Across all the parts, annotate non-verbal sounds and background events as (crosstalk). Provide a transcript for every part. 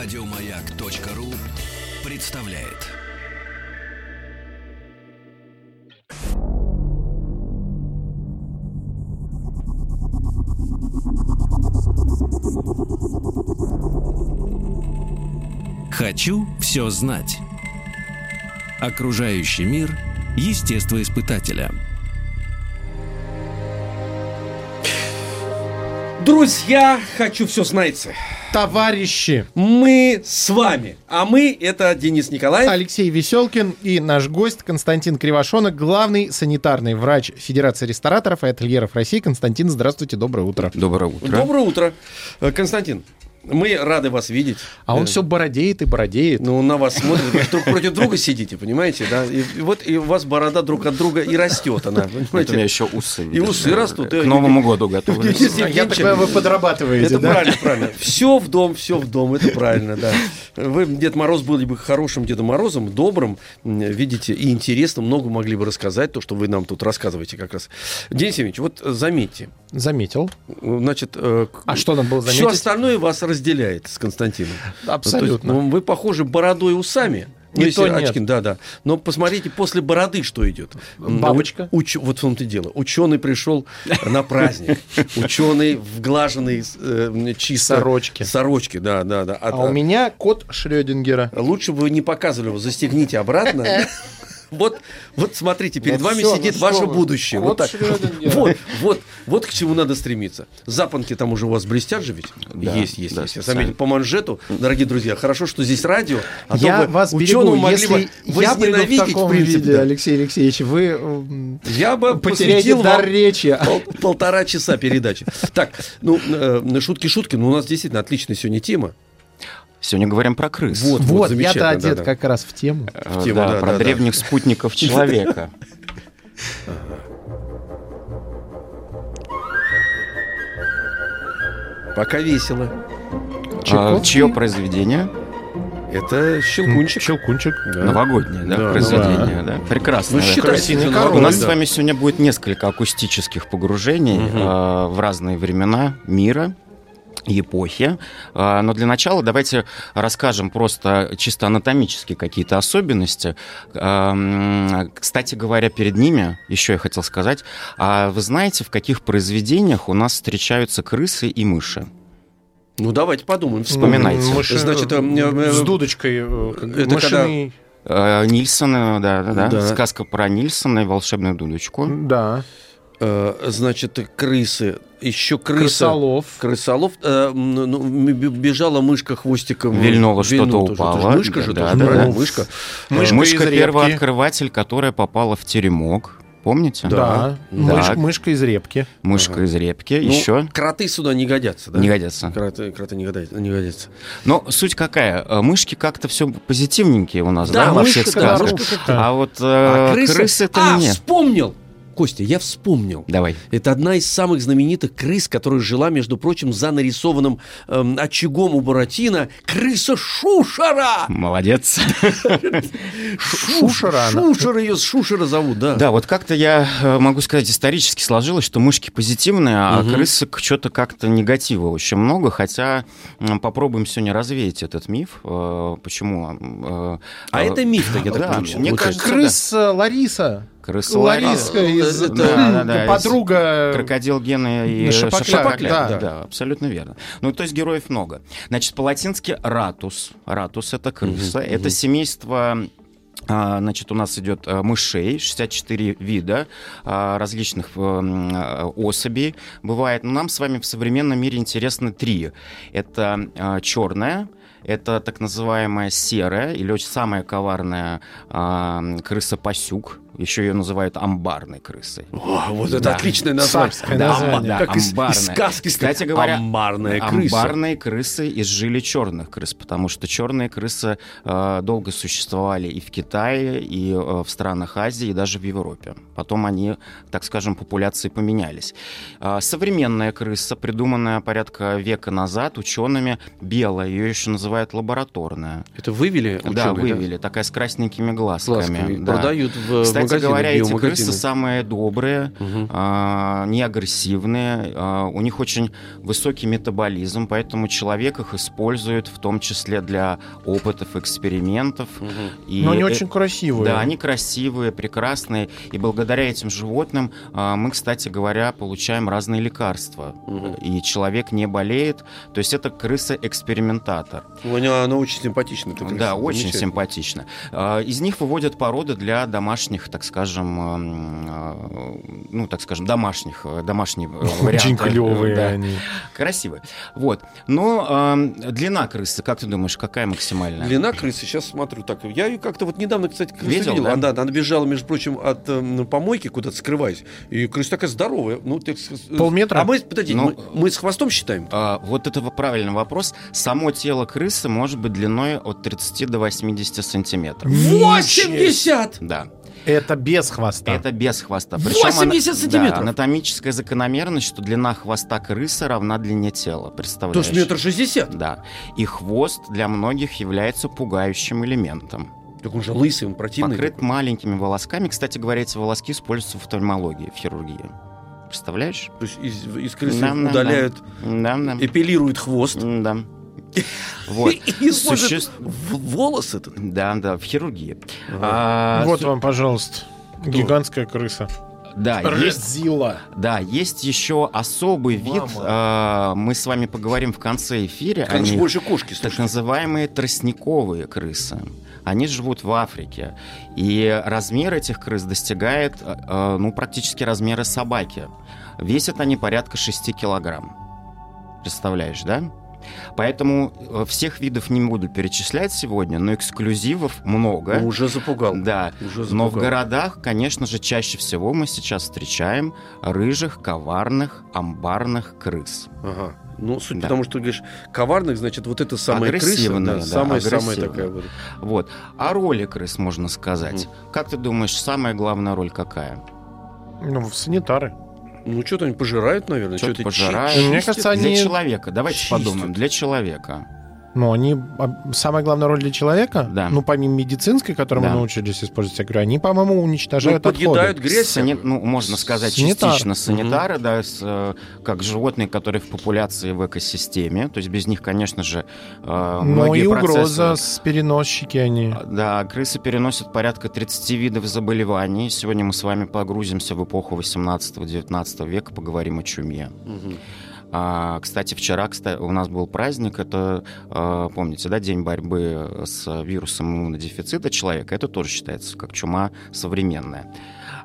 Радиомаяк.ру представляет. Хочу все знать. Окружающий мир естествоиспытателя. Друзья, хочу все знать. Товарищи, Мы с вами. А мы это Денис Николаев. Алексей Веселкин и наш гость Константин Кривошонок, главный санитарный врач Федерации рестораторов и ательеров России. Константин, здравствуйте, доброе утро. Доброе утро. Доброе утро. Э, Константин, мы рады вас видеть. А он Э, все бородеет и бородеет. Ну, на вас смотрит, вы друг против друга сидите, понимаете, да? И, и вот и у вас борода друг от друга и растет она, (laughs) Вот у меня понимаете? еще усы. И усы растут, К э, Новому году готовы. Я Евгеньевич, так понимаю, вы подрабатываете, Это правильно, правильно. Все в дом, все в дом, это правильно, да. Вы, Дед Мороз, были бы хорошим Дедом Морозом, добрым, видите, и интересным, много могли бы рассказать, то, что вы нам тут рассказываете как раз. Денис Евгеньевич, вот заметьте, Заметил. значит, э, А что надо было все заметить? остальное вас разделяет с Константином. Абсолютно. То есть, ну, вы похожи бородой и усами. Не то нет. очки, да, да. Но посмотрите, после бороды что идет. Бабочка. Уч- вот в том-то и дело. Ученый пришел на праздник. (laughs) Ученый в глаженной э, чисто Сорочке. Сорочке, да, да, да. А у меня кот Шрёдингера. Лучше бы вы не показывали его, застегните обратно. (laughs) Вот, вот смотрите, перед Ну вами всё, сидит ну ваше вы. будущее. Вот Кот так. Шрёдингера. (laughs) Вот, вот, вот к чему надо стремиться. Запонки там уже у вас блестят же ведь? Да, есть, есть, да, есть. Я заметил по манжету, дорогие друзья. Хорошо, что здесь радио. А то я вы вас ученого берегу, могли если бы я приду в таком принципе, виде, да. Алексей Алексеевич, вы Я бы посвятил дар речи. пол- полтора часа передачи. Так, ну, э, шутки-шутки, но у нас действительно отличная сегодня тема. Сегодня говорим про крыс. Вот, Вот, замечательно, я-то одет да-да. как раз в тему. Э, в тему, да, да, про да, да. древних спутников (laughs) человека. Пока весело. А? Чье произведение? Это щелкунчик. Щелкунчик. Да. Новогоднее, да, Да, произведение, да? Прекрасно. Ну, король, У нас да. с вами сегодня будет несколько акустических погружений э, в разные времена мира и эпохи. Э, Но для начала давайте расскажем просто чисто анатомические какие-то особенности. Эм, Кстати говоря, перед ними еще я хотел сказать, а вы знаете, в каких произведениях у нас встречаются крысы и мыши? Ну, давайте подумаем. Вспоминайте. Мыши- Значит, э, э, с дудочкой. э, это мышиный- Э, Нильсона, да, да, да, Да. Сказка про Нильсона и волшебную дудочку. Да. Э, значит, крысы. Еще крыса. Крысолов. Крысолов. э, ну, б- бежала мышка хвостиком. Вильнула что-то Вильнула упало. Это же Мышка же Да, тоже, да, правильно? да. Мышка. Мышка Мышка, первооткрыватель, которая попала в теремок. Помните? Да. Да. Мышка, мышка из репки. Мышка из репки. Ну, Еще Кроты сюда не годятся, да? не годятся. Кроты, кроты не, годятся, не годятся. Но суть какая? Э, Мышки как-то все позитивненькие у нас, Да, да, во мышка, всех да, сказках. мышка а вот э, А крысы... крысы это а, не. вспомнил! Костя, я вспомнил. Давай. Это одна из самых знаменитых крыс, которая жила, между прочим, за нарисованным эм, очагом у Буратино. Крыса Шушера! Молодец. Шушера. Шушера ее, Шушера зовут, да. Да, вот как-то я э, могу сказать, исторически сложилось, что мышки позитивные, а крысок что-то как-то негатива очень много, хотя попробуем сегодня развеять этот миф. Э, Почему? э, А это миф-то, я так (laughs) понимаю, мне кажется, Крыса Лариса. Крыса Лариска из Это- Да, да, да, из подруга. Крокодил Гена и На Шапокляк, Шапокляк. да. Да, да, абсолютно верно. Ну, то есть героев много. Значит, по-латински ратус. Ратус — это крыса. Мгм, Это мгм. семейство а, Значит, у нас идет а, мышей, 64 вида а, различных особей бывает. Но нам с вами в современном мире интересны три. Это черная, это так называемая серая или очень самая коварная крыса-пасюк. Еще ее называют амбарной крысой. О, вот это Да. отличное название. Царское Да, название. да, как из, из сказки. Кстати говоря, амбарная крыса. Амбарные крысы изжили черных крыс, потому что черные крысы э, долго существовали и в Китае, и э, в странах Азии, и даже в Европе. Потом они, так скажем, популяции поменялись. А, современная крыса, придуманная порядка века назад учеными, белая, ее еще называют лабораторная. Это вывели да, ученые, вывели, такая с красненькими глазками. Глазками. да. Продают в, в Кстати говоря, эти крысы самые добрые, Мгм. а, не агрессивные, а, у них очень высокий метаболизм, поэтому человек их использует в том числе для опытов, экспериментов. Мгм. И Но они э- очень красивые. Да, они красивые, прекрасные, и благодаря этим животным а, мы, кстати говоря, получаем разные лекарства, Мгм. и человек не болеет. То есть это крыса-экспериментатор. Она, она очень крыса, Да, очень симпатично. А, Из них выводят породы для домашних, так скажем, м, а, ну, так скажем, домашних, э, домашние э, (laughs) варианты. Очень клевые Да, они. красивые. Вот. Но ам, длина крысы, как ты думаешь, какая максимальная? Длина крысы, сейчас смотрю так. Я ее как-то вот недавно, кстати, крысу Видел, видел. да? Она, она бежала, между прочим, от э, помойки куда-то скрываясь. И крыса такая здоровая. Ну, с- Полметра? А мы, подожди, Ну, мы, мы с хвостом считаем? А, вот это правильный вопрос. Само тело крысы может быть длиной от 30 до 80 сантиметров. Ничего. 80! Да. Это без хвоста. Это без хвоста. 80 ана- сантиметров? Да, анатомическая закономерность, что длина хвоста крысы равна длине тела. То Представляешь? есть метр шестьдесят. Да. И хвост для многих является пугающим элементом. Так он же лысый, он противный. Покрыт маленькими волосками. Кстати говоря, эти волоски используются в офтальмологии, в хирургии. Представляешь? То есть из, из крысы да, удаляют, Да, да. эпилируют хвост. Да. (laughs) Вот. И Суще- в- волос этот. Да, да, в хирургии. А, Вот су- вам, пожалуйста, гигантская крыса. Да, есть, Разила. да, есть еще особый вид. Мама. а, мы с вами поговорим в конце эфира. Как о же них. больше кошки, так слушай. называемые тростниковые крысы. Они живут в Африке. И размер этих крыс достигает э, э, ну, практически размера собаки. Весят они порядка 6 килограмм. Представляешь, да? Поэтому э, всех видов не буду перечислять сегодня, но эксклюзивов много. Ну, уже запугал. Да, Уже но в запугал. городах, конечно же, чаще всего мы сейчас встречаем рыжих, коварных, амбарных крыс. Ага. Ну, суть Да. потому, что ты говоришь, коварных, значит, вот это самая крыса, Агрессивная, да, да, самая-самая агрессивная. такая вот. Вот. А роли крыс, можно сказать. Как ты думаешь, самая главная роль какая? Ну, санитары. Ну, что-то они пожирают, наверное. Что-то пожирают. чи- Мне чистят. кажется, они- Для человека. Давайте чистят. подумаем. Для человека. Ну, они... а, Самая главная роль для человека, Да. ну, помимо медицинской, которую Да. мы научились использовать, я говорю, они, по-моему, Ну, уничтожают подъедают отходы. грязь. Сани- Ну, можно сказать, Санитар. частично санитары, да, с, э, как животные, которые в популяции в экосистеме. То есть без них, конечно же, э, Ну, многие и угроза процессы- с переносчики они. Да, крысы переносят порядка 30 видов заболеваний. Сегодня мы с вами погрузимся в эпоху 18-19 века, поговорим о чуме. Мгм. А, кстати, вчера кста- у нас был праздник, это, э, помните, да, День борьбы с вирусом иммунодефицита человека. Это тоже считается как чума современная.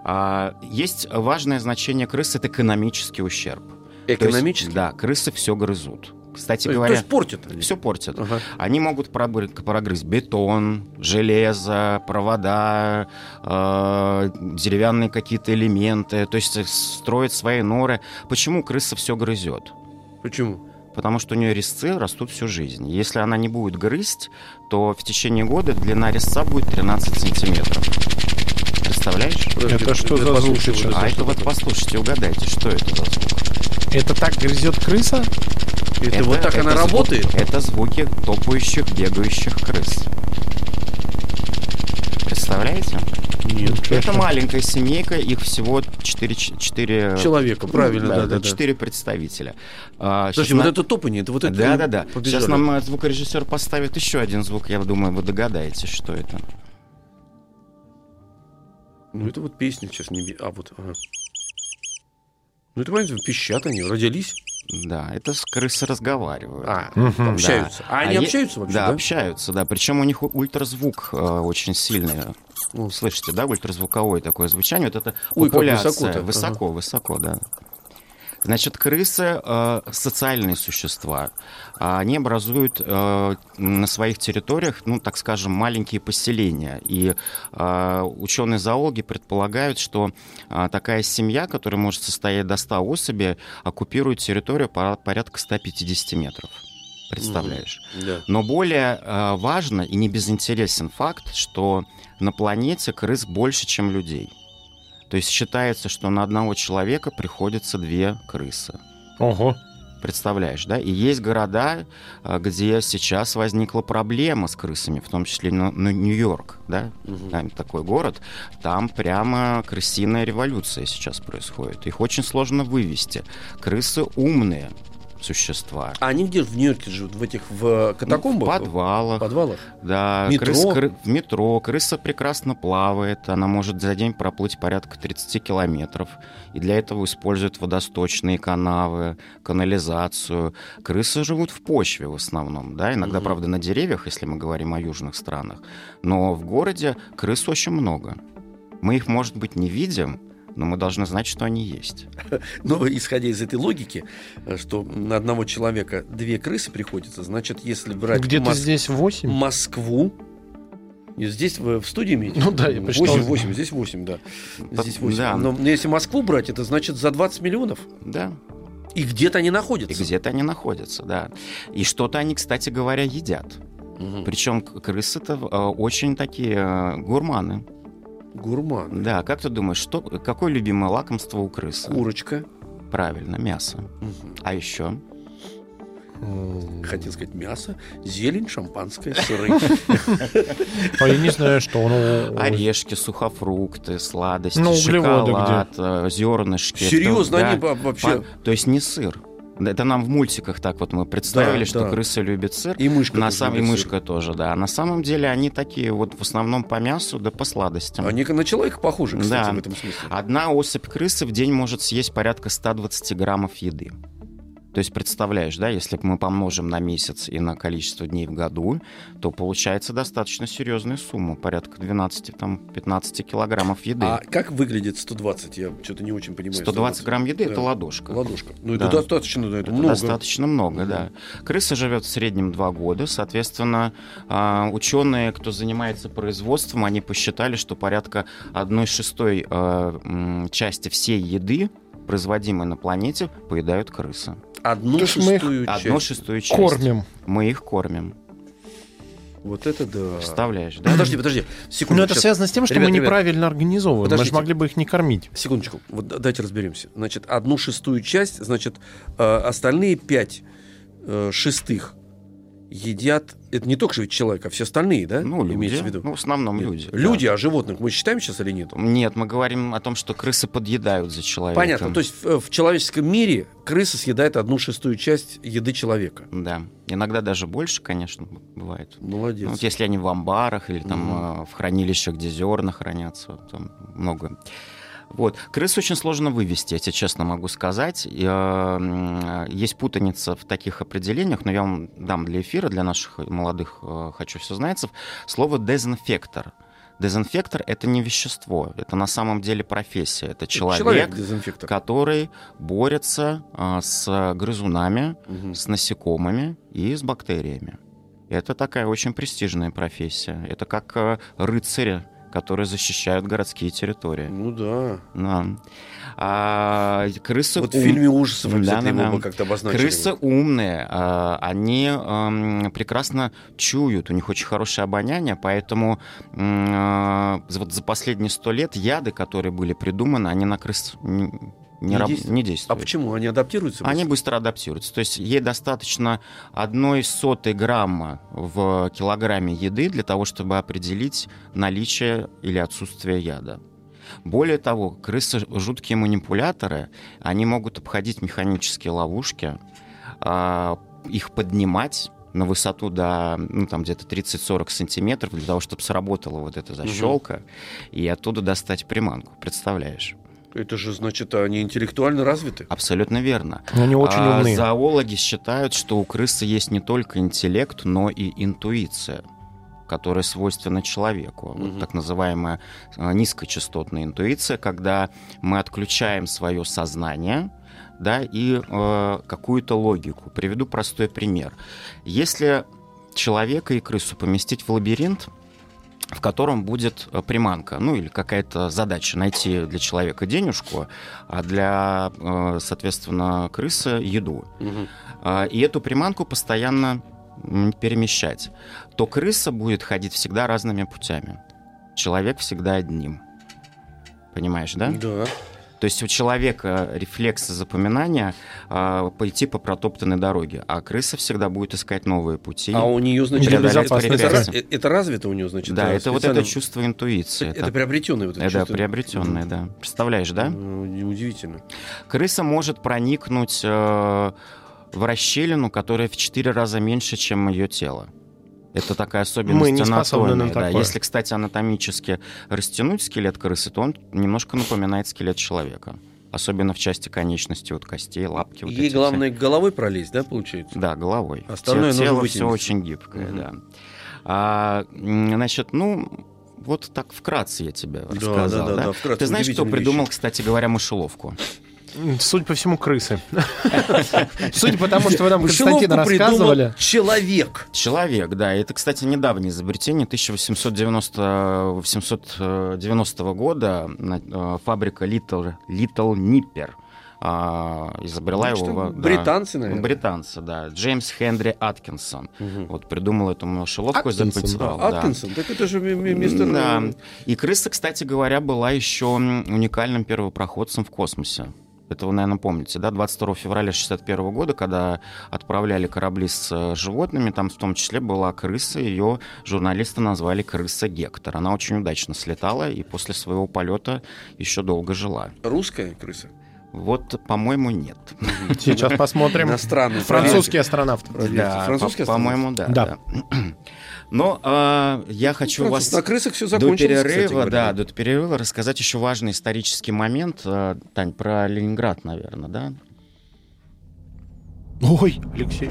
А, есть важное значение крыс – это экономический ущерб. То есть, да, крысы все грызут. Кстати То говоря, То есть портят они. все портят. Ага. Они могут прогрызть бетон, железо, провода, э, деревянные какие-то элементы, то есть строят свои норы. Почему крыса все грызет? Почему? Потому что у нее резцы растут всю жизнь. Если она не будет грызть, то в течение года длина резца будет 13 сантиметров. Представляешь? Подожди, Это что за звук А это вот послушайте, угадайте, что это за звук? Это так грызет крыса? Это, вот так это она звук- работает? Это звуки топающих, бегающих крыс. Представляете? Нет. Это маленькая семейка, их всего 4... 4 Человека, правильно, да, да, да. 4 представителя. А, щас Слушай, вот на- это топание, это вот это... Да, да, да. побежали. Сейчас нам э, звукорежиссер поставит еще один звук. Я думаю, вы догадаетесь, что это. Ну, это вот песня сейчас не... А, вот, ага. Ну, это, понятно, пищат они, родились. Да, это с крысы разговаривают. А, Мгм. общаются. А они е- общаются вообще, да? да? общаются, да. Причем у них ультразвук э, очень сильный. Ну. Слышите, да, ультразвуковое такое звучание. Вот это Ой, популяция. высоко-то. Высоко, высоко, да. Значит, крысы э, социальные существа. А Они образуют э, на своих территориях, ну, так скажем, маленькие поселения. И э, ученые-зоологи предполагают, что э, такая семья, которая может состоять до 100 особей, оккупирует территорию по- порядка 150 метров. Представляешь? Да. Но более э, важно и не безинтересен факт, что на планете крыс больше, чем людей. То есть считается, что на одного человека приходится две крысы. Ого. Представляешь, да? И есть города, а, где сейчас возникла проблема с крысами, в том числе на, на Нью-Йорк, да? Мгм. Там такой город, там прямо крысиная революция сейчас происходит. Их очень сложно вывести. Крысы умные существа. А они где в Нью-Йорке живут? В этих в катакомбах? В подвалах. В подвалах? Да, Метро? крыс- кры- в метро. Крыса прекрасно плавает. Она может за день проплыть порядка 30 километров. И для этого используют водосточные канавы, канализацию. Крысы живут в почве в основном. Да? Иногда, Мгм. правда, на деревьях, если мы говорим о южных странах. Но в городе крыс очень много. Мы их, может быть, не видим, но мы должны знать, что они есть. (laughs) Но исходя из этой логики, э, что на одного человека две крысы приходится, значит, если брать Где-то Мос- здесь 8. Москву, и здесь вы в студии имеете? Ну да, я посчитал. 8, 8, здесь 8, да. Здесь 8. Да. Но если Москву брать, это значит за 20 миллионов. Да, И где-то они и находятся. где-то они находятся, да. И что-то они, кстати говоря, едят. Мгм. Причем крысы-то э, очень такие э, гурманы. Гурман. Да, как ты думаешь, что, какое любимое лакомство у крысы? Курочка. Правильно, мясо. Мгм. А еще? Хотел сказать мясо, зелень, шампанское, сыры. (laughs) А я не знаю, что. Ну, Орешки, сухофрукты, сладости, шоколад, э, зернышки. Серьезно, они вообще... То есть не сыр. Да, Это нам в мультиках так вот мы представили, Да, что да. крысы любят сыр. И мышка. на тоже самом и мышка тоже, да. А на самом деле они такие вот в основном по мясу да по сладостям. сыр. Они на человека похожи, кстати, Да. в этом смысле. Одна особь крысы в день может съесть порядка 120 граммов еды. То есть представляешь, да, если мы помножим на месяц и на количество дней в году, то получается достаточно серьезная сумма, порядка 12-15 килограммов еды. А как выглядит 120? Я что-то не очень понимаю. 120 грамм еды Да. это ладошка. Ладошка. Ну, Да. это достаточно, да, это, Это много. достаточно много, да. Крыса живет в среднем два года, соответственно, а, ученые, кто занимается производством, они посчитали, что порядка одной шестой а, части всей еды, производимой на планете, поедают крысы. Одну То есть мы их шестую часть. Одну шестую часть. кормим. Мы их кормим. Вот это да. Представляешь, да? Подожди, подожди. Секунду. Но это сейчас. связано с тем, что Ребят, мы ребят, неправильно организовываем. Мы же Подождите. могли бы их не кормить. Секундочку. Вот да- дайте разберемся. Значит, одну шестую часть, значит, э, остальные пять э, шестых едят. Это не только же ведь человек, а все остальные, да? Ну, люди. Имеется в виду. Ну, в основном Нет. люди. да. Люди, а животных мы считаем сейчас или нет? Нет, мы говорим о том, что крысы подъедают за человеком. Понятно. То есть в, в человеческом мире крыса съедает одну шестую часть еды человека. Да. Иногда даже больше, конечно, бывает. Молодец. Ну, вот если они в амбарах или там э, в хранилищах, где зерна хранятся, там много. Вот. Крыс очень сложно вывести, я тебе честно могу сказать. Э, м, Есть путаница в таких определениях, но я вам дам для эфира, для наших молодых э, «хочу все знайцев» слово «дезинфектор». Дезинфектор — это не вещество, это на самом деле профессия. Это человек, дезинфектор. который борется э, с грызунами, Мгм. с насекомыми и с бактериями. Это такая очень престижная профессия. Это как э, рыцари, которые защищают городские территории. Ну да. Да. А, крысы Вот в ум- фильме ужасов Да, да, да. как-то обозначили. Крысы умные, а, они ам, прекрасно чуют, у них очень хорошее обоняние, поэтому а, вот за последние сто лет яды, которые были придуманы, они на крыс не, не раб- действуют? не А действуют. почему? Они адаптируются? Они быстро? быстро адаптируются. То есть ей достаточно одной сотой грамма в килограмме еды для того, чтобы определить наличие или отсутствие яда. Более того, крысы жуткие манипуляторы, они могут обходить механические ловушки, а, их поднимать на высоту до ну, там где-то 30-40 сантиметров для того, чтобы сработала вот эта защелка, и оттуда достать приманку. Представляешь? Это же, значит, они интеллектуально развиты. Абсолютно верно. Они очень А умные. Зоологи считают, что у крысы есть не только интеллект, но и интуиция которая свойственна человеку. Вот Мгм. так называемая э, низкочастотная интуиция, когда мы отключаем свое сознание да, и э, какую-то логику. Приведу простой пример. Если человека и крысу поместить в лабиринт, в котором будет э, приманка, ну или какая-то задача найти для человека денежку, а для, э, соответственно, крысы еду. А, И эту приманку постоянно перемещать, то крыса будет ходить всегда разными путями. Человек всегда одним. Понимаешь, да? Да. То есть у человека рефлексы запоминания а, пойти по протоптанной дороге, а крыса всегда будет искать новые пути. А у нее, значит, Для это, это, это это развито у нее, значит? да, э, это вот это чувство интуиции. Это, приобретенное вот это это чувство. приобретенное, да. Представляешь, да? Ну, Удивительно. Крыса может проникнуть э, в расщелину, которая в 4 раза меньше, чем ее тело. Это такая особенность Мы не способны на анатомии, да. такое. Если, кстати, анатомически растянуть скелет крысы, то он немножко напоминает скелет человека. Особенно в части конечности, вот костей, лапки. Вот Ей эти все. главное головой пролезть, да, получается? Да, головой. Остальное Те- Тело вытянуть. все очень гибкое, Мгм. да. А, значит, ну, вот так вкратце я тебе Да, рассказал. да, да, да? да, вкратце, Ты знаешь, кто придумал, вещи. кстати говоря, мышеловку? Судя по всему, крысы. (laughs) Судя по тому, что вы нам, Константин, рассказывали. человек. Человек, да. Это, кстати, недавнее изобретение 1890, 890 года. э, Фабрика Little, Little Nipper а, изобрела Ну, его. да. британцы, наверное. Британцы, да. Джеймс Хенри Аткинсон. Мгм. Вот придумал эту мышеловку и Аткинсон, запатентовал. А, да. Аткинсон, так это же ми- ми- мистер... Да. э, И крыса, кстати говоря, была еще уникальным первопроходцем в космосе. Это вы, наверное, помните, да? 22 февраля 1961 года, когда отправляли корабли с э, животными, там в том числе была крыса, ее журналисты назвали крыса Гектор. Она очень удачно слетала и после своего полета еще долго жила. Русская крыса. Вот, по-моему, нет. Сейчас посмотрим. Иностранный. Французский астронавт. Проверьте. Да, Французский по- по-моему, да. Да. Но а, я хочу вас... На крысах все До закончилось, кстати перерыва, говоря. да, до перерыва рассказать еще важный исторический момент. Э, Тань, про Ленинград, наверное, да? Ой, Алексей.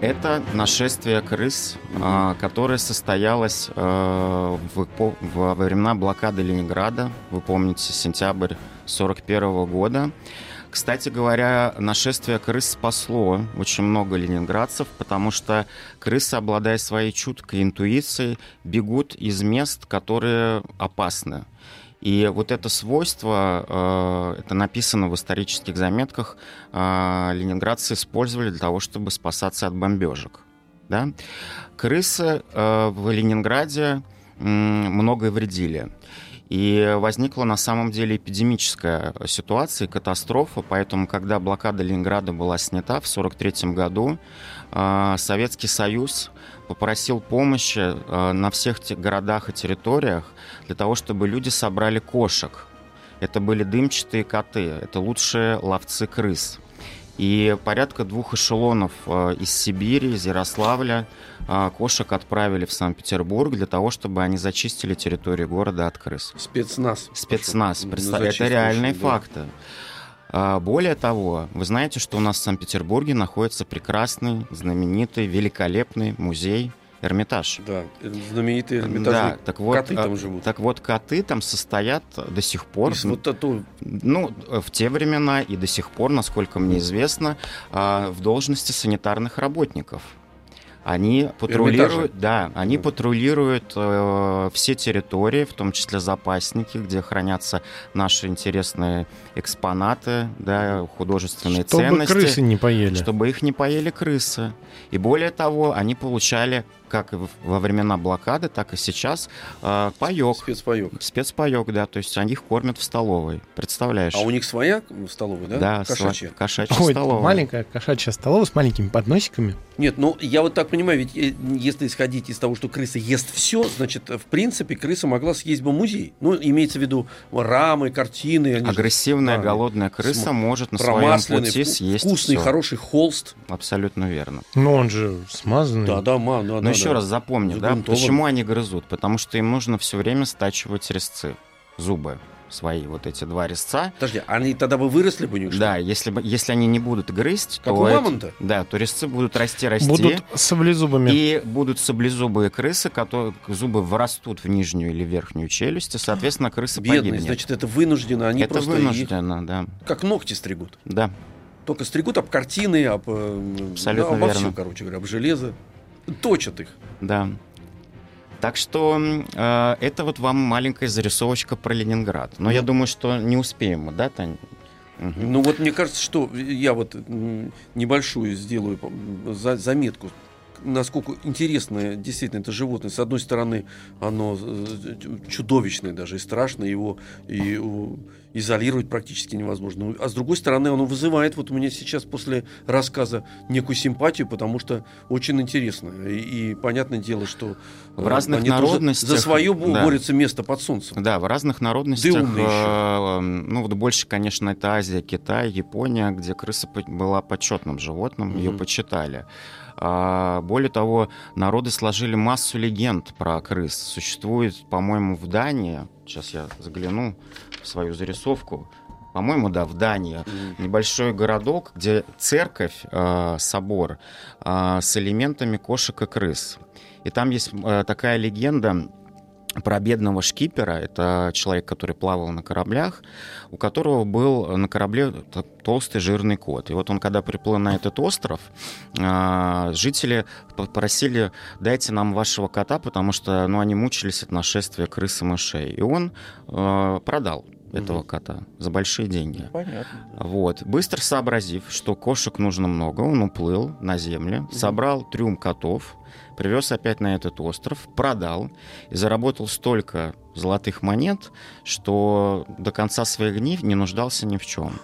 Это нашествие крыс, а, которое состоялось э, в во времена блокады Ленинграда. Вы помните, сентябрь 41 года. Кстати говоря, нашествие крыс спасло очень много ленинградцев, потому что крысы, обладая своей чуткой интуицией, бегут из мест, которые опасны. И вот это свойство, э, это написано в исторических заметках, э, ленинградцы использовали для того, чтобы спасаться от бомбежек. Да? Крысы э, в Ленинграде многое вредили. И возникла на самом деле эпидемическая ситуация, катастрофа, поэтому, когда блокада Ленинграда была снята в 1943 году, Советский Союз попросил помощи э, на всех тех городах и территориях для того, чтобы люди собрали кошек. Это были дымчатые коты, это лучшие ловцы крыс. И порядка двух эшелонов э, из Сибири, из Ярославля кошек отправили в Санкт-Петербург для того, чтобы они зачистили территорию города от крыс. Спецназ. Спецназ. пошел. Представ- Это реальные да. факты. А, Более того, вы знаете, что у нас в Санкт-Петербурге находится прекрасный, знаменитый, великолепный музей Эрмитаж. Да, это знаменитые Да, эрмитажные так вот, коты а, там живут. Так вот, коты там состоят до сих пор. Из вот это, Ну, в те времена и до сих пор, насколько мне известно, а, в должности санитарных работников. Они патрулируют, да, они патрулируют э, все территории, в том числе запасники, где хранятся наши интересные экспонаты, да, художественные Чтобы ценности крысы не поели. чтобы их не поели крысы. И более того, они получали, как во времена блокады, так и сейчас, э, паёк. спецпаёк. Спецпаёк, да, то есть они их кормят в столовой. Представляешь? А у них своя столовая, да? да, Кошачья. сла- кошачья Ой, столовая. маленькая кошачья столовая с маленькими подносиками. Нет, ну я вот так понимаю, ведь э, если исходить из того, что крыса ест все, значит, в принципе, крыса могла съесть бы музей. Ну, имеется в виду рамы, картины. же Агрессивная Да, голодная крыса см- может на своем пути съесть вкусный, всё. хороший холст. Абсолютно верно. Но он же смазанный. Да, да, ма, да, Но да, еще да. раз запомни, да, почему они грызут? Потому что им нужно все время стачивать резцы, зубы свои, вот эти два резца. Подожди, они тогда бы выросли бы у них, что Да, если, бы, если они не будут грызть, Как то, у эти- мамонта? да, то резцы будут расти, расти. Будут саблезубыми. И будут саблезубые крысы, которые зубы вырастут в нижнюю или верхнюю челюсть, и, соответственно, крыса Бедные, погибнет. значит, это вынуждено, они Это просто их вынужденно, да. как ногти стригут. Да, Только стригут об картины, об, э, Абсолютно да, обо верно. всем, короче говоря, об железо. Точат их. да. Так что э, это вот вам маленькая зарисовочка про Ленинград. Но я думаю, что не успеем мы, да, Тань? Мгм. Ну вот мне кажется, что я вот небольшую сделаю заметку, насколько интересно действительно это животное. С одной стороны, оно э, чудовищное даже и страшно, его и э, изолировать практически невозможно. А с другой стороны, оно вызывает вот у меня сейчас после рассказа некую симпатию, потому что очень интересно. И, и понятное дело, что В э, разных они тоже народностях, за свое да. борются место под солнцем. Да, в разных народностях, Да умные э, ну вот больше, конечно, это Азия, Китай, Япония, где крыса была почетным животным, ее Мгм. почитали. А, более того, народы сложили массу легенд про крыс. Существует, по-моему, в Дании, сейчас я загляну в свою зарисовку, по-моему, да, в Дании, небольшой городок, где церковь, э, собор э, с элементами кошек и крыс. И там есть э, такая легенда про бедного шкипера. Это человек, который плавал на кораблях, у которого был на корабле толстый жирный кот. И вот он, когда приплыл на этот остров, э, жители попросили, дайте нам вашего кота, потому что ну, они мучились от нашествия крыс и мышей. И он э, продал этого Мгм. кота за большие деньги. Понятно. Вот. Быстро сообразив, что кошек нужно много, он уплыл на землю, собрал трюм котов, привез опять на этот остров, продал и заработал столько золотых монет, что до конца своих дней не нуждался ни в чем.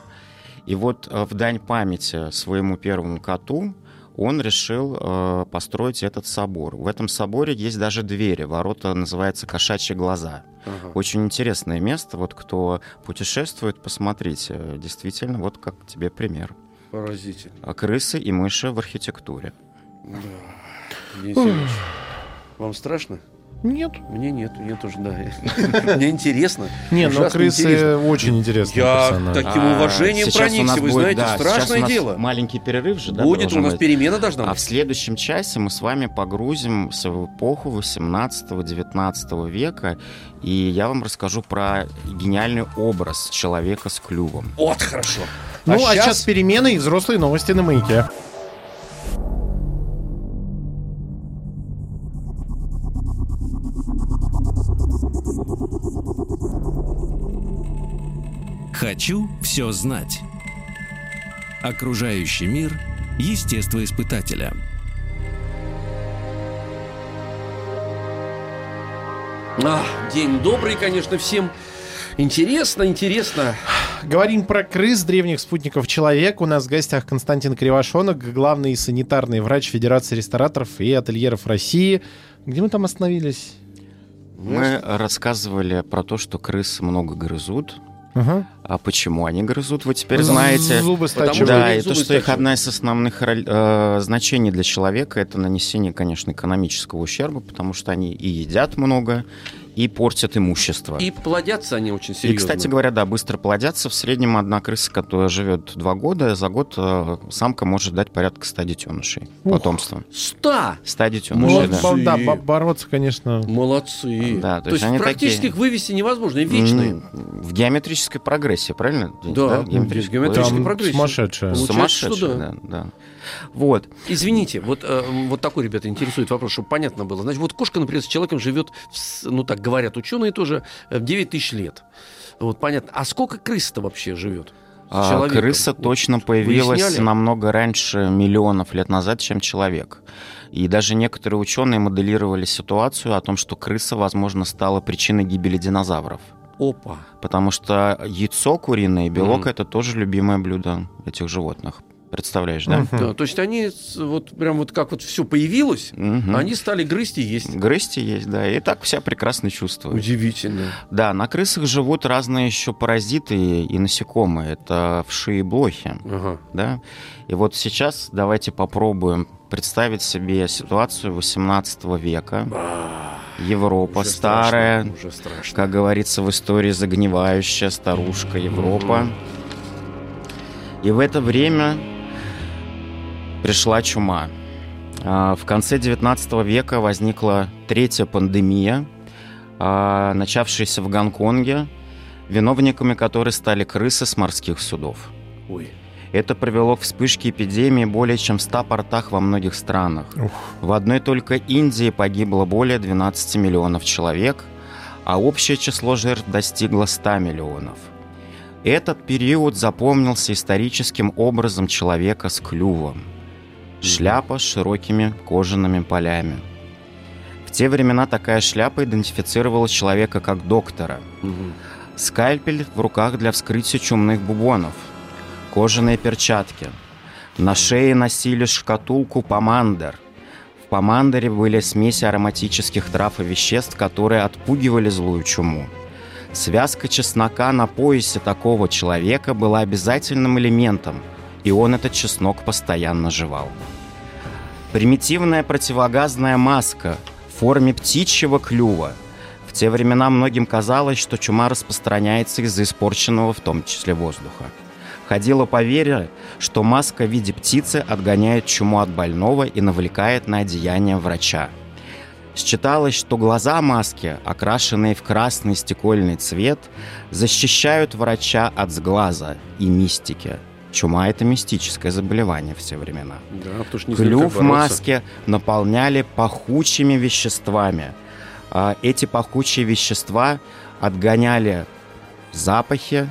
И вот э, в дань памяти своему первому коту он решил э, построить этот собор. В этом соборе есть даже двери, ворота называются «Кошачьи глаза». Ага. Очень интересное место. Вот кто путешествует, посмотрите. Действительно, вот как тебе пример. Поразительно. Крысы и мыши в архитектуре. Да. Вам страшно? Нет. Мне нет, мне тоже, да. (laughs) Мне интересно. Не, ну Ужасно крысы интересно. очень интересные Я Таким уважением А, сейчас у проникся, нас вы будет, знаете, страшное сейчас у нас дело. Маленький перерыв же, да, Будет, у нас перемена должна А в быть. следующем часе мы с вами погрузимся в эпоху 18-19 века, и я вам расскажу про гениальный образ человека с клювом. Вот, хорошо. Ну, а, сейчас щас- перемены и взрослые новости на маяке. Хочу все знать. Окружающий мир естествоиспытателя. А, день добрый, конечно, всем. Интересно, интересно. Говорим про крыс, древних спутников человека. У нас в гостях Константин Кривошонок, главный санитарный врач Федерации рестораторов и ательеров России. Где мы там остановились? Мы рассказывали про то, что крысы много грызут. Ага. А почему они грызут, вы теперь знаете. Зубы стачивают. Да, и то, что их одна из основных э, значений для человека это нанесение, конечно, экономического ущерба, потому что они и едят много, и портят имущество. И плодятся они очень И, серьезно. кстати говоря, да, быстро плодятся. В среднем одна крыса, которая живет два года, за год э, самка может дать порядка 100 детенышей. Ух. Потомства. Ста! 100 Ну, детенышей, да. бо- да, Молодцы. бо- бороться, конечно. Молодцы. Да, то то, есть есть практически такие- их вывести невозможно, и вечные. В геометрической прогрессии, правильно? Денис, Да, Геометрической геометрической прогрессии. сумасшедшая. Получается, что да. да. Вот. Извините, вот, э, вот такой, ребята, интересует вопрос, чтобы понятно было. Значит, вот кошка, например, с человеком живет, в ну так говорят ученые тоже, э, 9 тысяч лет. Вот понятно. А сколько крыс-то вообще живет? А? Крыса Вот точно появилась выясняли? намного раньше миллионов лет назад, чем человек. И даже некоторые ученые моделировали ситуацию о том, что крыса, возможно, стала причиной гибели динозавров. Опа. Потому что яйцо куриное и белок Мгм. это тоже любимое блюдо этих животных. Представляешь, да? Мгм. Да, то есть они вот прям вот как вот все появилось, Мгм. они стали грызть и есть. Грызть есть, да, и так вся прекрасно чувствует. Удивительно. Да, на крысах живут разные еще паразиты и насекомые. Это вши и блохи. Ага. да. И вот сейчас давайте попробуем представить себе ситуацию 18 века. Ба, Европа уже старая, страшно, уже страшно. как говорится в истории, загнивающая старушка Европа. И в это время пришла чума. А, В конце 19 века возникла третья пандемия, а, начавшаяся в Гонконге, виновниками которой стали крысы с морских судов. Ой. Это привело к вспышке эпидемии более чем в 100 портах во многих странах. Ух. В одной только Индии погибло более 12 миллионов человек, а общее число жертв достигло 100 миллионов. Этот период запомнился историческим образом человека с клювом. Шляпа с широкими кожаными полями. В те времена такая шляпа идентифицировала человека как доктора. Скальпель в руках для вскрытия чумных бубонов. Кожаные перчатки. На шее носили шкатулку помандер. В помандере были смеси ароматических трав и веществ, которые отпугивали злую чуму. Связка чеснока на поясе такого человека была обязательным элементом, и он этот чеснок постоянно жевал. Примитивная противогазная маска в форме птичьего клюва. В те времена многим казалось, что чума распространяется из-за испорченного в том числе воздуха. Ходило поверье, что маска в виде птицы отгоняет чуму от больного и навлекает на одеяние врача – Считалось, что глаза маски, окрашенные в красный стекольный цвет, защищают врача от сглаза и мистики. Чума – это мистическое заболевание все времена. Да, потому что не Клюв маски наполняли пахучими веществами. А Эти пахучие вещества отгоняли запахи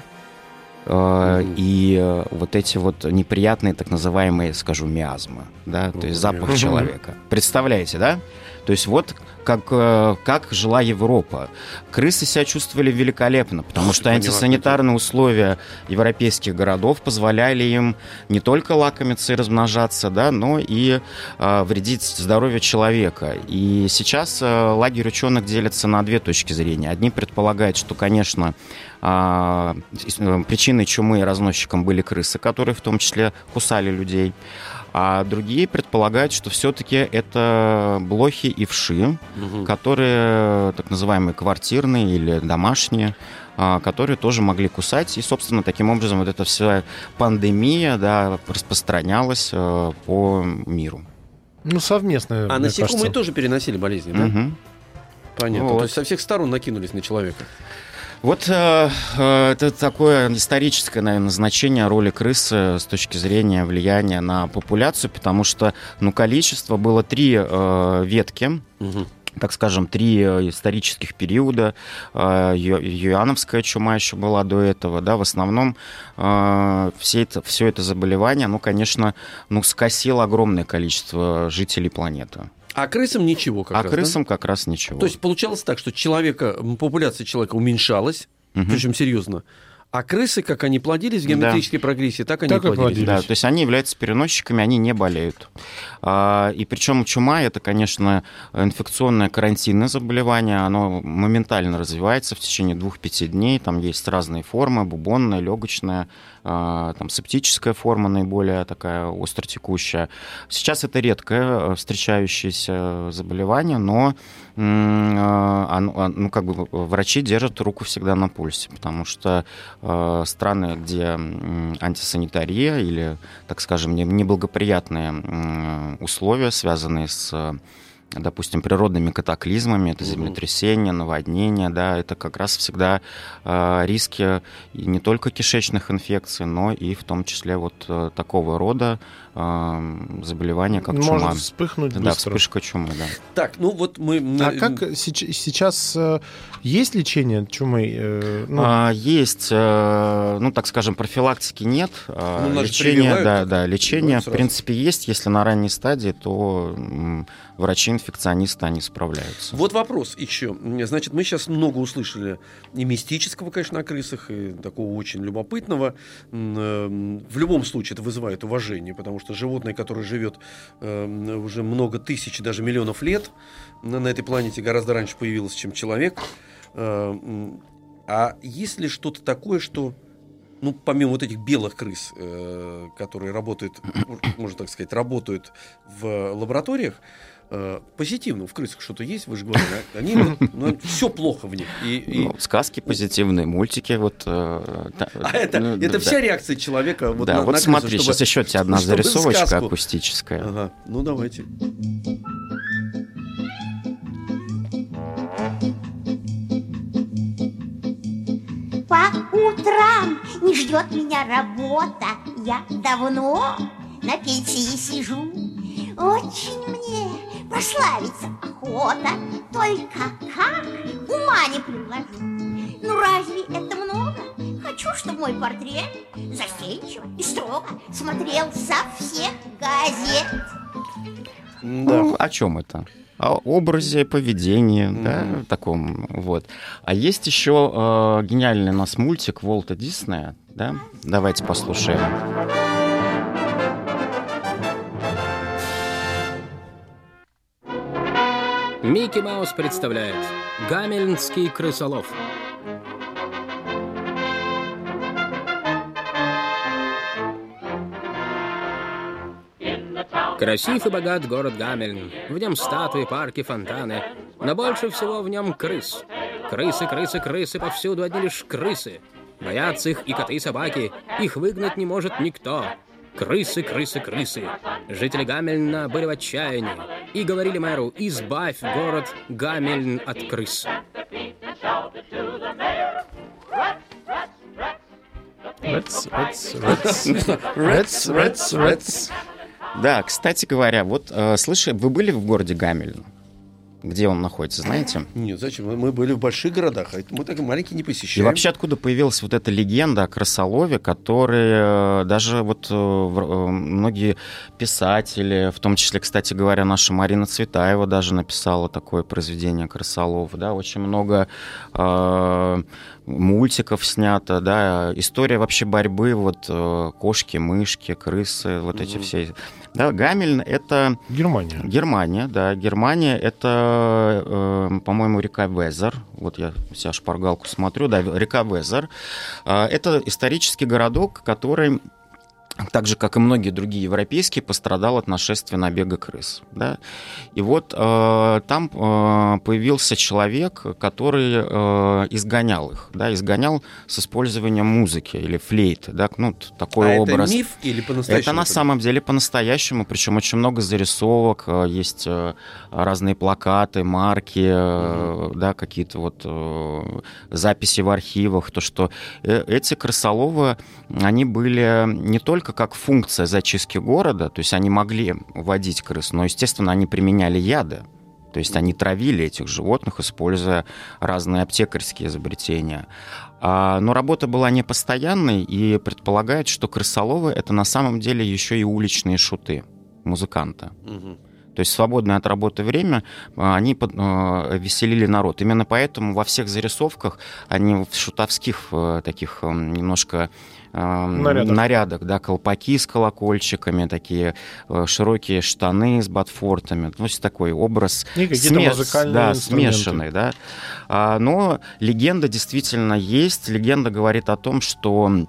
Мгм. и э, вот эти вот неприятные так называемые, скажу, миазмы, да, то есть запах Мгм. человека. Представляете, да? То есть вот как, э, как жила Европа. Крысы себя чувствовали великолепно, потому что антисанитарные условия европейских городов позволяли им не только лакомиться и размножаться, да, но и э, вредить здоровью человека. И сейчас э, лагерь ученых делится на две точки зрения. Одни предполагают, что, конечно, а, э, причиной чумы и разносчиком были крысы, которые в том числе кусали людей. А другие предполагают, что все-таки это блохи и вши, Мгм. которые так называемые квартирные или домашние, а, которые тоже могли кусать. И, собственно, таким образом вот эта вся пандемия да, распространялась э, по миру. Ну, совместно, А насекомые кажется. тоже переносили болезни, да? Мгм. Понятно. Вот. То есть со всех сторон накинулись на человека. Вот э, э, это такое историческое, наверное, значение роли крысы с точки зрения влияния на популяцию, потому что, ну, количество было три э, ветки, Мгм. так скажем, три э, исторических периода. Э, Ю- Юановская чума еще была до этого, да, в основном э, все это, все это заболевание, ну, конечно, ну, скосило огромное количество жителей планеты. А крысам ничего как а раз, да? крысам как раз ничего. То есть получалось так, что человека, популяция человека уменьшалась, Мгм. причем серьезно. А крысы, как они плодились в Да. геометрической прогрессии, так они Так и плодились. плодились. Да, то есть они являются переносчиками, они не болеют. А, И причем чума это, конечно, инфекционное карантинное заболевание, оно моментально развивается в течение двух-пяти дней. Там есть разные формы, бубонная, легочная, а, там септическая форма наиболее такая остротекущая. Сейчас это редкое э, встречающееся заболевание, но ну, как бы врачи держат руку всегда на пульсе, потому что э, страны, где антисанитария или, так скажем, не- неблагоприятные условия, связанные с допустим, природными катаклизмами, это землетрясения, наводнения, да, это как раз всегда э, риски не только кишечных инфекций, но и в том числе вот э, такого рода э, заболевания, как Может чума. вспыхнуть Да, быстро. вспышка чумы, да. Так, ну вот мы... А как сеч- сейчас э, есть лечение чумы? э, ну, А, есть, э, ну, так скажем, профилактики нет. Ну, лечение, да, да, лечение, в принципе, есть. Если на ранней стадии, то врачи-инфекционисты, они справляются. Вот вопрос еще. Значит, мы сейчас много услышали и мистического, конечно, о крысах, и такого очень любопытного. В любом случае это вызывает уважение, потому что животное, которое живет эм, уже много тысяч, даже миллионов лет на на этой планете, гораздо раньше появилось, чем человек. Э, А есть ли что-то такое, что ну, помимо вот этих белых крыс, э, которые работают, (coughs) можно так сказать, работают в лабораториях, э, позитивно в крысах что-то есть, вы же говорили, они (laughs) все плохо в них. И, и- Ну, сказки позитивные, мультики, вот. э, та- а это, ну, это да, вся реакция человека вот да, на, вот на крысу, смотри, чтобы- сейчас еще тебе одна зарисовочка сказку. акустическая. Ага, ну давайте. По утрам не ждет меня работа Я давно на пенсии сижу Очень мне прославиться охота Только как ума не приложу Ну разве это много? хочу, чтобы мой портрет застенчиво и строго смотрел со всех газет. Да. Ну, о чем это? О образе, поведении, да, таком вот. А есть еще э, гениальный у нас мультик Волта Диснея, да? Давайте послушаем. Микки Маус представляет Гамельнский крысолов. Красив и богат город Гамельн. В нем статуи, парки, фонтаны. Но больше всего в нем крыс. Крысы, крысы, крысы, повсюду одни лишь крысы. Боятся их и коты, и собаки. Их выгнать не может никто. Крысы, крысы, крысы. Жители Гамельна были в отчаянии и говорили мэру, избавь город Гамельн от крыс. Rats, rats, rats. Rats, rats, rats. Да, кстати говоря, вот э, слышали, вы были в городе Гамельн? Где он находится, знаете? Нет, зачем? Мы- были в больших городах, а мы так маленькие не И посещаем. вообще откуда появилась вот эта легенда о крысолове, который э, даже вот э, э, многие писатели, в том числе, кстати говоря, наша Марина Цветаева даже написала такое произведение «Крысолов», да, очень много э, мультиков снято, да, история вообще борьбы, вот э, кошки, мышки, крысы, вот эти все. Да, Гамельн — это Германия. Германия, да. Германия это, э, по-моему, река Везер. Вот я себя шпаргалку смотрю, да, река Везер. А, Это исторический городок, который так же, как и многие другие европейские, пострадал от нашествия набега крыс. Да? И вот э, там э, появился человек, который э, изгонял их, да, изгонял с использованием музыки или флейт, да, ну, такой а образ. это миф или по-настоящему? Это на самом деле по-настоящему, причем очень много зарисовок, э, есть э, разные плакаты, марки, э, да, какие-то вот э, записи в архивах, то, что эти крысоловы, они были не только как функция зачистки города, то есть они могли водить крыс, но, естественно, они применяли яды. То есть они травили этих животных, используя разные аптекарские изобретения. А, Но работа была не постоянной, и предполагают, что крысоловы — это на самом деле еще и уличные шуты, музыканты. Мгм. То есть свободное от работы время а, они под- э, веселили народ. Именно поэтому во всех зарисовках они в шутовских э, таких э, немножко э, Нарядах. нарядах, да, колпаки с колокольчиками, такие э, широкие штаны с ботфортами. То есть такой образ И смес- да, смешанный, да. А, но легенда действительно есть. Легенда говорит о том, что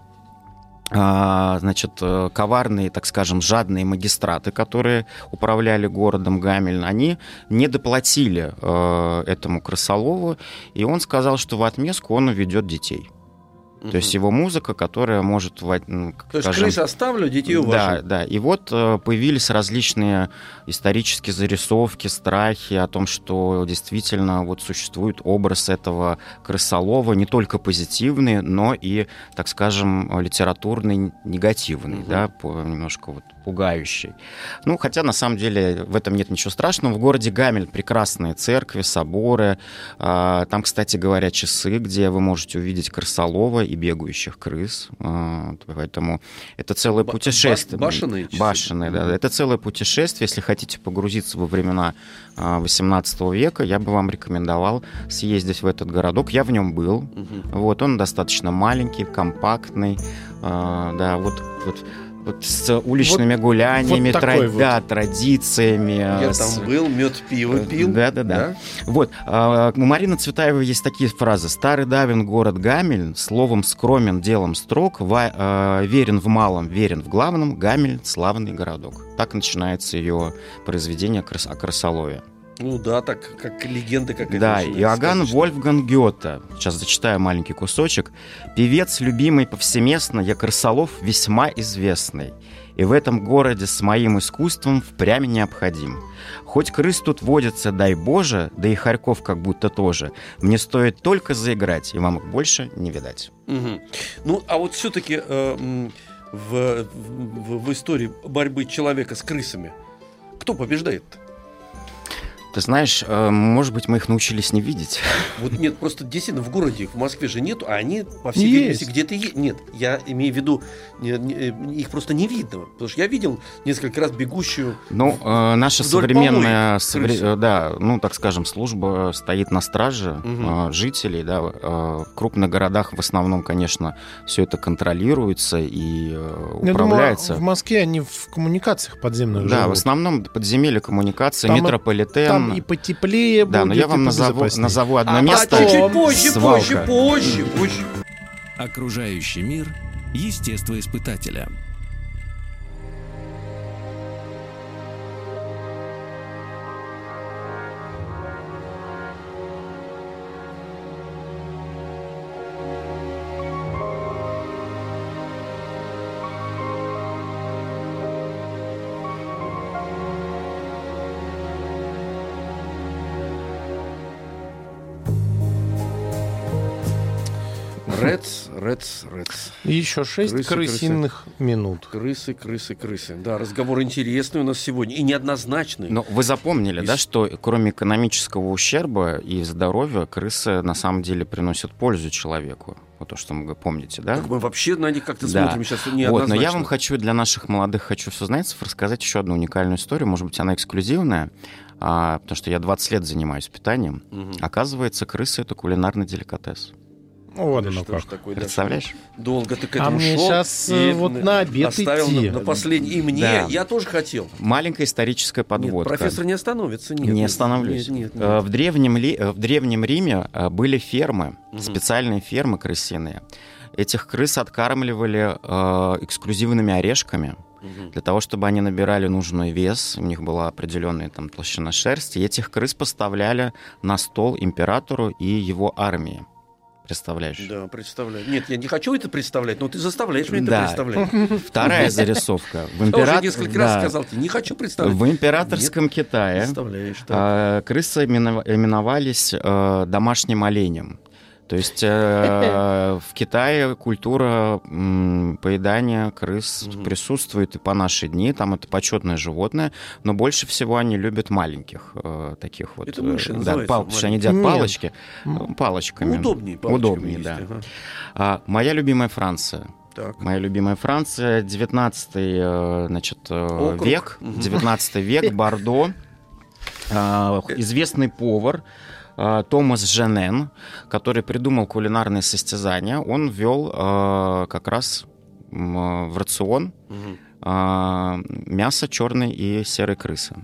а, значит, э, коварные, так скажем, жадные магистраты, которые управляли городом Гамельн, они не доплатили э, этому крысолову, и он сказал, что в отместку он уведет детей. То есть его музыка, которая может, во- м, То есть скажем, крыс оставлю, детей да, увожу. да. И вот э, появились различные исторические зарисовки, страхи о том, что действительно вот существует образ этого крысолова, не только позитивный, но и, так скажем, литературный, негативный, Мгм. да, по- немножко вот пугающий. Ну, хотя на самом деле в этом нет ничего страшного. В городе Гамель прекрасные церкви, соборы. А, Там, кстати говоря, часы, где вы можете увидеть крысолова и бегающих крыс. А, Поэтому это целое путешествие. ба- башенные часы? Башенные, да. Это целое путешествие. Если хотите погрузиться во времена а, 18 века, я бы вам рекомендовал съездить в этот городок. Я в нем был. Мгм. Вот, он достаточно маленький, компактный, а, да, вот, вот, вот с уличными гуляниями, вот тра- вот. да, традициями. Я с- там был, мед пиво Э, пил. да-да-да. Вот, а, у Марины Цветаевой есть такие фразы. «Старый Давин, город Гамель, словом скромен, делом строг, ва- а, верен в малом, верен в главном, Гамель – славный городок». Так начинается ее произведение о красолове. Ну да, так как легенда какая-то. Да, Иоганн. Вольфган Гёте, сейчас зачитаю маленький кусочек, певец, любимый повсеместно, я крысолов весьма известный, и в этом городе с моим искусством впрямь необходим. Хоть крыс тут водится, дай Боже, да и хорьков как будто тоже, мне стоит только заиграть, и вам их больше не видать. Мгм. Ну, а вот все-таки в, в, в истории борьбы человека с крысами кто побеждает? Ты знаешь, э, может быть, мы их научились не видеть. (laughs) Вот нет, просто действительно в городе, в Москве же нету, а они, по всей видимости, где-то есть. Нет, я имею в виду, э, их просто не видно. Потому что я видел несколько раз бегущую. Ну, э, наша современная, совре- э, да, ну, так скажем, служба стоит на страже Мгм. э, жителей, да, э, в крупных городах в основном, конечно, все это контролируется и э, Я управляется. думаю, в Москве они в коммуникациях подземных Да, в живут. основном подземелье коммуникации, Там метрополитен. Там и потеплее Да, будет, но я вам назову, побезопаснее. назову одно А место. потом чуть позже, свалка. позже, позже, позже. Окружающий мир естествоиспытателя. Редс, Редс, Редс. И еще шесть Крысы, крысиных минут. Крысы, крысы, крысы. Да, разговор интересный у нас сегодня и неоднозначный. Но вы запомнили, Из- да, что кроме экономического ущерба и здоровья, крысы на самом деле приносят пользу человеку. Вот то, что мы помните, да? Как мы вообще на них как-то Да. смотрим сейчас Вот, но неоднозначно. я вам хочу для наших молодых хочу все знать, рассказать еще одну уникальную историю. Может быть, она эксклюзивная, а, потому что я 20 лет занимаюсь питанием. Мгм. Оказывается, крысы это кулинарный деликатес. Вот Да оно что ж как. такое, да, Представляешь? Долго ты к А этому мне шел. и э, вот на обед оставил идти. На, на последний. И мне, Да. я тоже хотел. Маленькая историческая подводка. Нет, профессор не остановится. Нет, не нет, остановлюсь. Нет, нет, Э, нет. В древнем, Ли- э, в древнем Риме были фермы, Мгм. специальные фермы крысиные. Этих крыс откармливали э, эксклюзивными орешками для того, чтобы они набирали нужный вес. У них была определенная там толщина шерсти. И этих крыс поставляли на стол императору и его армии. Представляешь? Да, представляю. Нет, я не хочу это представлять, но ты заставляешь меня Да. это представлять. (laughs) Вторая зарисовка. (laughs) В, Я уже несколько раз да. сказал тебе, не хочу представлять. в императорском Китае Представляешь, да. А, крысы именов- именовались э, домашним оленем. То есть э, в Китае культура м, поедания крыс Мгм. присутствует и по наши дни. Там это почетное животное, но больше всего они любят маленьких э, таких вот. Это мыши э, да, пал- что они едят маленькие. Нет. палочки э, палочками. Удобнее. палочками Удобнее, есть, да. ага. А, моя любимая Франция. Так. Моя любимая Франция, 19 э, значит, э, Округ. век, Мгм. 19 век, Бордо. (laughs) А, Известный повар Томас Женен, который придумал кулинарные состязания, он ввел а, как раз м, в рацион мясо черной и серой крысы.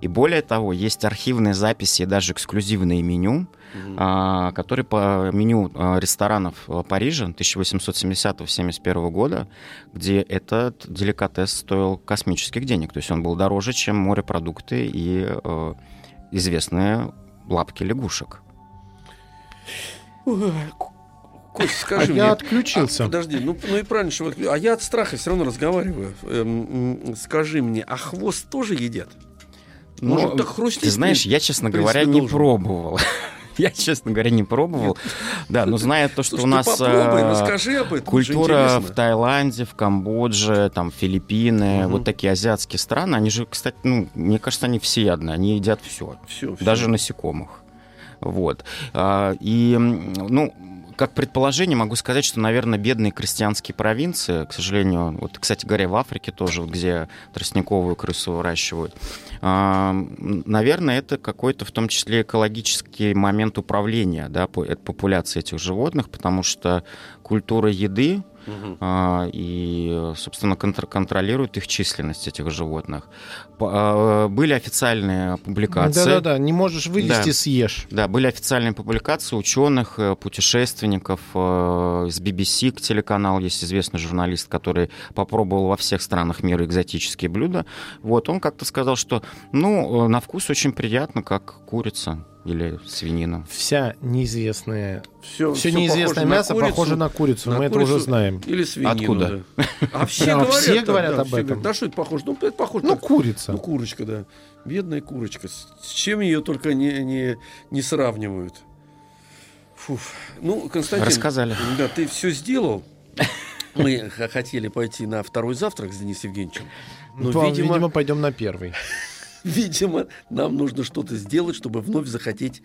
И более того, есть архивные записи и даже эксклюзивные меню, Мгм. а, который по меню ресторанов Парижа 1870-71 года, где этот деликатес стоил космических денег. То есть он был дороже, чем морепродукты и э, известные лапки лягушек. Ой, Кость, А скажи мне. я отключился. а, подожди, ну, ну и правильно, что вы- А я от страха все равно разговариваю. Эм, скажи мне, а хвост тоже едят? Может, так хрустит? Ты знаешь, я, честно говоря, не должен. пробовал. Я, честно говоря, не пробовал. Да, но зная то, что у нас э, этом. Культура в. Таиланде, в Камбодже, там Филиппины, вот такие азиатские страны, они же, кстати, ну, мне кажется, они всеядные, они едят все, даже насекомых. Вот. А, И, ну, как предположение могу сказать, что, наверное, бедные крестьянские провинции, к сожалению, вот, кстати говоря, в Африке тоже, где тростниковую крысу выращивают, наверное, это какой-то, в том числе, экологический момент управления да, э, популяцией этих животных, потому что культура еды Мгм. а, и, собственно, контр- контролирует их численность этих животных. По- а, Были официальные публикации. Да-да-да, не можешь вылезти, Да. съешь. Да, были официальные публикации ученых, э, путешественников э, из BBC к телеканал есть известный журналист, который попробовал во всех странах мира экзотические блюда. Вот он как-то сказал, что, ну, э, на вкус очень приятно, как курица или свинина. Вся неизвестная, Всё- все всё неизвестное похоже на мясо курицу, похоже на курицу, на мы это курицу. уже знаем. Или свинину. Откуда? да. А все Да, (laughs) говорят, все так, говорят да, об все этом. говорят, Да что это похоже? Ну, это похоже. Ну, так. курица. Ну, курочка, да. Бедная курочка. С чем ее только не, не, не сравнивают. Фу. Ну, Константин, Рассказали. да, ты все сделал. Мы хотели пойти на второй завтрак с Денисом Евгеньевичем. Но, Ну, видимо, видимо, пойдем на первый. (laughs) видимо, нам нужно что-то сделать, чтобы вновь захотеть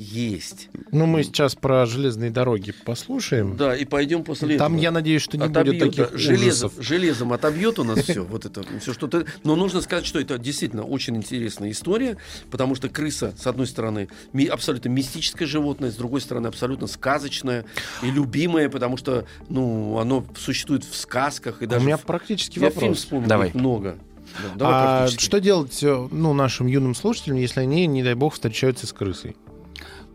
есть. Ну, мы сейчас про железные дороги послушаем. Да, и пойдем после Там, этого. я надеюсь, что не Отобьет, будет таких да, железом, железом отобьет у нас все, вот это все что-то. Но нужно сказать, что это действительно очень интересная история, потому что крыса, с одной стороны, ми- абсолютно мистическое животное, с другой стороны, абсолютно сказочное и любимое, потому что, ну, оно существует в сказках и даже у меня практически я фильм вопрос. вспомнил Давай. много. Да, давай А что делать э, ну, нашим юным слушателям, если они, не дай бог, встречаются с крысой?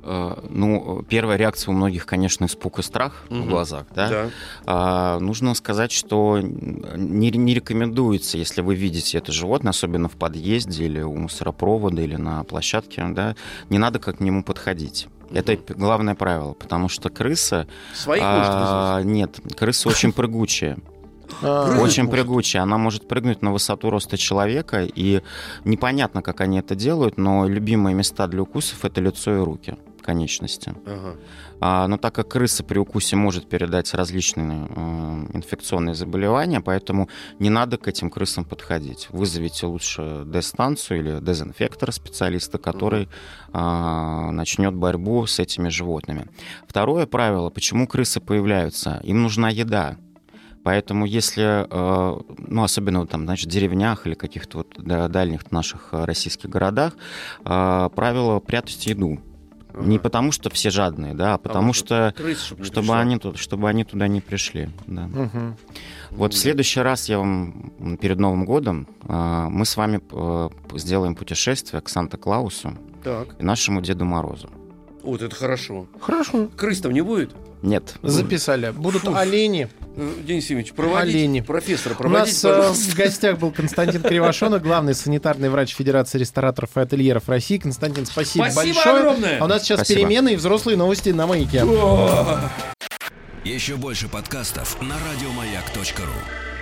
Э, Ну, первая реакция у многих, конечно, испуг и страх в Мгм. глазах, да? Да. А, нужно сказать, что не, не рекомендуется, если вы видите это животное, особенно в подъезде или у мусоропровода, или на площадке, да, не надо как к нему подходить. Это главное правило, потому что крыса... Своих а, нет, крыса очень прыгучая. А, Очень может. прыгучая. Она может прыгнуть на высоту роста человека, и непонятно, как они это делают, но любимые места для укусов — это лицо и руки, конечности. Ага. А, но так как крыса при укусе может передать различные э, инфекционные заболевания, поэтому не надо к этим крысам подходить. Вызовите лучше станцию или дезинфектора специалиста, который а, начнет борьбу с этими животными. Второе правило, почему крысы появляются? Им нужна еда. Поэтому если, э, ну, особенно вот там, значит, в деревнях или каких-то вот да, дальних наших э, российских городах, э, правило прятать еду. Не Ага. потому, что все жадные, да, а потому вот что чтобы не чтобы пришла. они, тут, чтобы они туда не пришли. Да. мгм. Вот в следующий раз я вам перед Новым годом мы с вами сделаем путешествие к Санта-Клаусу Так. и нашему Деду Морозу. Вот это хорошо. Хорошо. Крыс там не будет? Нет. Записали. Будут Фу. олени. Э, Денис Евгеньевич, проводите. Олени. Профессора, У проводите, нас э, пожалуйста. в гостях был Константин Кривошонок, главный санитарный врач Федерации рестораторов и ательеров России. Константин, спасибо, Спасибо большое. огромное. А у нас сейчас Спасибо. перемены и взрослые новости на маяке. Еще больше подкастов на радиомаяк.ру.